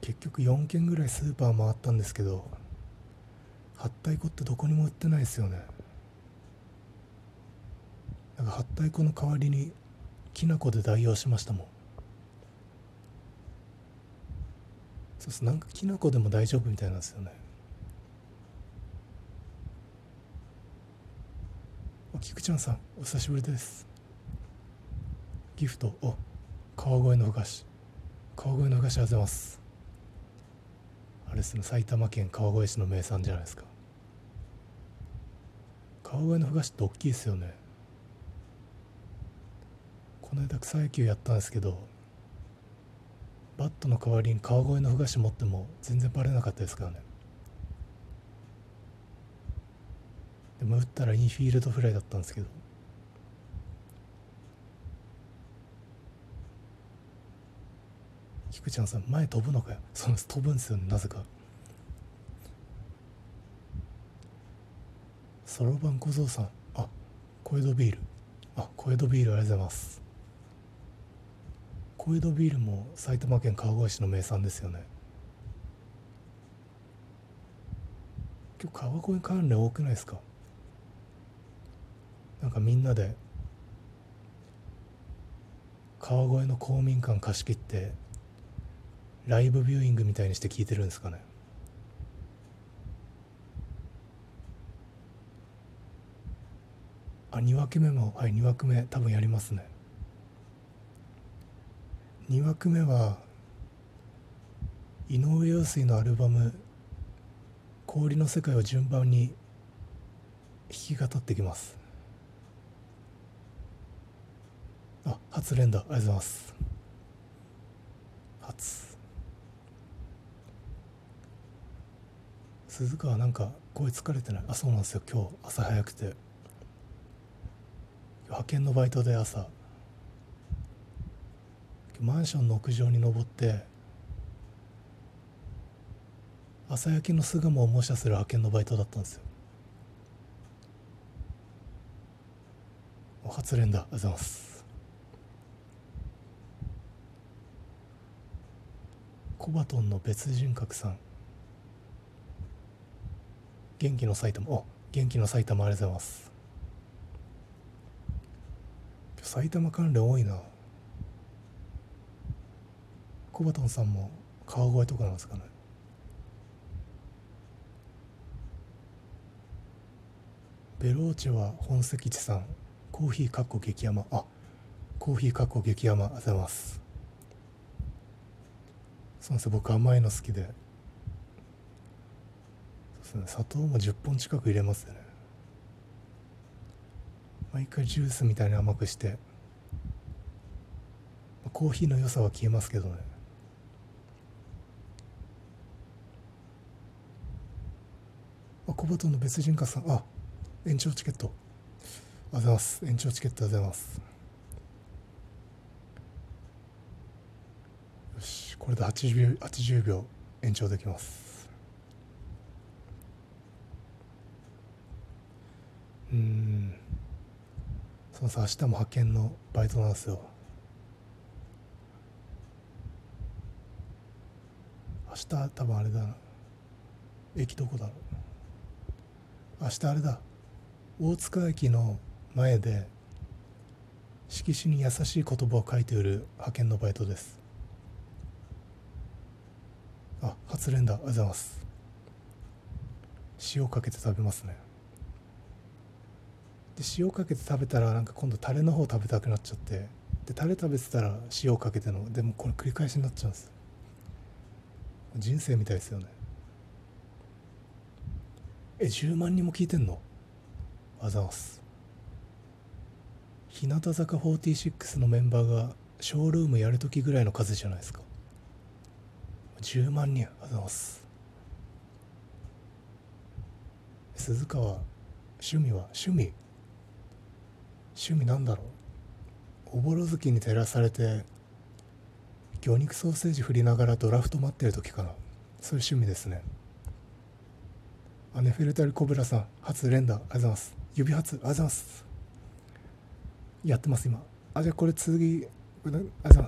結局4軒ぐらいスーパー回ったんですけどはったい粉ってどこにも売ってないですよね。なんかはったい粉の代わりにきな粉で代用しましたもん。そうす。なんかきな粉でも大丈夫みたいなんですよね。あ菊ちゃんさんお久しぶりです。ギフト。お川越のふ菓子。川越のふ菓子ありがとうござます。あれですね埼玉県川越市の名産じゃないですか。川越のふ菓子って大きいですよね。この間草野球やったんですけどバットの代わりに川越のふ菓子持っても全然バレなかったですからね。でも打ったらインフィールドフライだったんですけど。菊ちゃんさん前飛ぶのかよ。そうです飛ぶんですよねなぜか。そろばん小僧さん。あ小江戸ビール。あ小江戸ビールありがとうございます。小江戸ビールも埼玉県川越市の名産ですよね。今日川越関連多くないですか？なんかみんなで川越の公民館貸し切ってライブビューイングみたいにして聞いてるんですかね？あ2枠目もはい2枠目多分やりますね。2枠目は井上陽水のアルバム「氷の世界」を順番に弾き語ってきます。あ初連打ありがとうございます。初。鈴川なんか声疲れてない。あそうなんですよ。今日朝早くて。派遣のバイトで朝。マンションの屋上に登って。朝焼けの巣鴨を模写する派遣のバイトだったんですよ。お初連打ありがとうございます。コバトンの別人格さん。元気の埼玉。お元気の埼玉ありがとうございます。埼玉関連多いな。コバトンさんも川越とかなんですかね。ベローチェは本籍地さん。コーヒーかっこ激甘。あコーヒーかっこ激甘。ありがとうございます。そうです僕甘いの好きで。ですね砂糖も10本近く入れますね。毎回ジュースみたいに甘くして。コーヒーの良さは消えますけどね。あ小鳩の別人化さん。あ延長チケット。ありがとうございます。延長チケットありがとうございます。よしこれで80秒 ,80 秒延長できます。そうさ明日も派遣のバイトなんですよ。明日多分あれだな。駅どこだろう。明日あれだ。大塚駅の前で色紙に優しい言葉を書いて売る派遣のバイトです。あ初連打ありがとうございます。塩かけて食べますね。で塩かけて食べたらなんか今度タレの方食べたくなっちゃって。でタレ食べてたら塩かけてのでもこれ繰り返しになっちゃうんです。人生みたいですよね。え10万人も聞いてんの？あざます。日向坂46のメンバーがショールームやるときぐらいの数じゃないですか。10万人あざます。鈴川趣味は趣味。趣味なんだろう？おぼろ月に照らされて魚肉ソーセージ振りながらドラフト待ってる時かな。そういう趣味ですね。あネフェルタルコブラさん初連打。ありがとうございます。指初。ありがとうございます。やってます今。あじゃあこれ次ありがとうございます